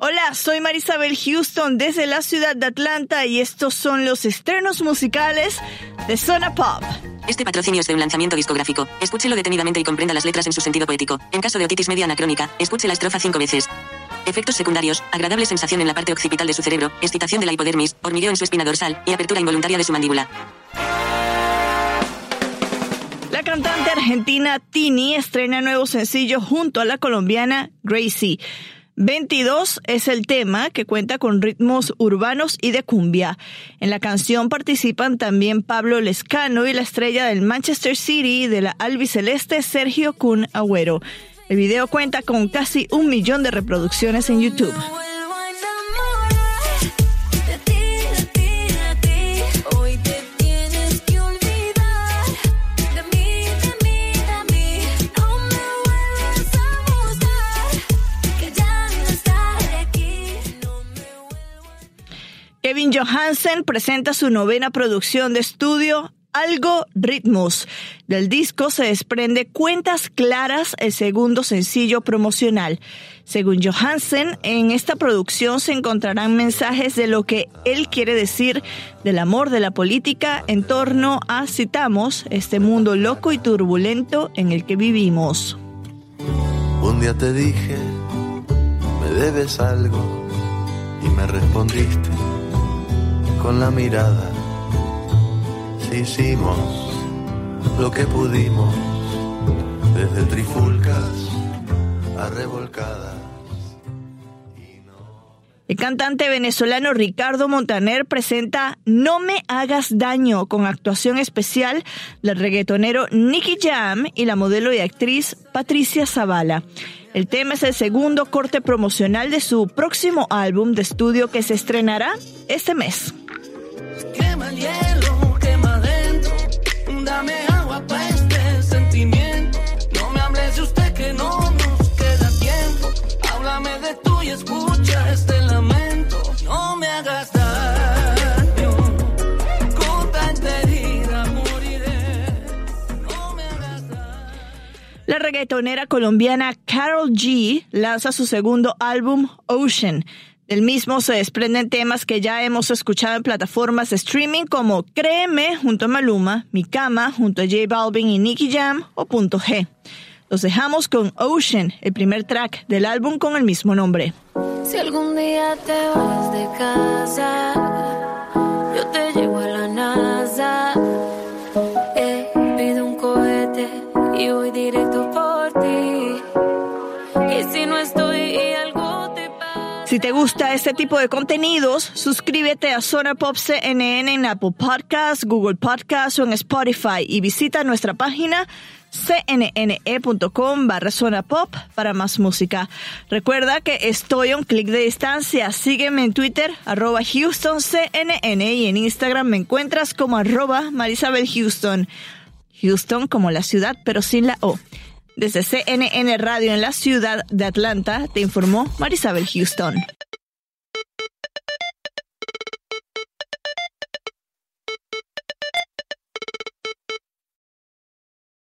Hola, soy Marisabel Houston desde la ciudad de Atlanta y estos son los estrenos musicales de Zona Pop. Este patrocinio es de un lanzamiento discográfico. Escúchelo detenidamente y comprenda las letras en su sentido poético. En caso de otitis media anacrónica, escuche la estrofa cinco veces. Efectos secundarios, agradable sensación en la parte occipital de su cerebro, excitación de la hipodermis, hormigueo en su espina dorsal y apertura involuntaria de su mandíbula. La cantante argentina Tini estrena nuevo sencillo junto a la colombiana Gracie. 22 es el tema que cuenta con ritmos urbanos y de cumbia. En la canción participan también Pablo Lescano y la estrella del Manchester City de la albiceleste Sergio Kun Agüero. El video cuenta con casi un millón de reproducciones en YouTube. Kevin Johansen presenta su novena producción de estudio Algo Ritmos. Del disco se desprende Cuentas Claras, el segundo sencillo promocional. Según Johansen, en esta producción se encontrarán mensajes de lo que él quiere decir del amor de la política en torno a, citamos, este mundo loco y turbulento en el que vivimos. Un día te dije, me debes algo, y me respondiste con la mirada. Si hicimos lo que pudimos, desde trifulcas a revolcadas. El cantante venezolano Ricardo Montaner presenta No me hagas daño con actuación especial del reggaetonero Nicky Jam y la modelo y actriz Patricia Zavala. El tema es el segundo corte promocional de su próximo álbum de estudio que se estrenará este mes. La reggaetonera colombiana Carol G lanza su segundo álbum Ocean. Del mismo se desprenden temas que ya hemos escuchado en plataformas de streaming como Créeme junto a Maluma, Mi Cama junto a J Balvin y Nicky Jam o Punto G. Los dejamos con Ocean, el primer track del álbum con el mismo nombre. Si algún día te vas de casa, yo te llevo a la NASA. Eh, pido un cohete y voy directo por ti. Si te gusta este tipo de contenidos, suscríbete a Zona Pop CNN en Apple Podcasts, Google Podcasts o en Spotify y visita nuestra página cnne.com barra zona pop para más música. Recuerda que estoy a un clic de distancia. Sígueme en Twitter, arroba HoustonCNN y en Instagram me encuentras como arroba Marisabel Houston. Houston como la ciudad, pero sin la O. Desde CNN Radio en la ciudad de Atlanta, te informó Marisabel Houston.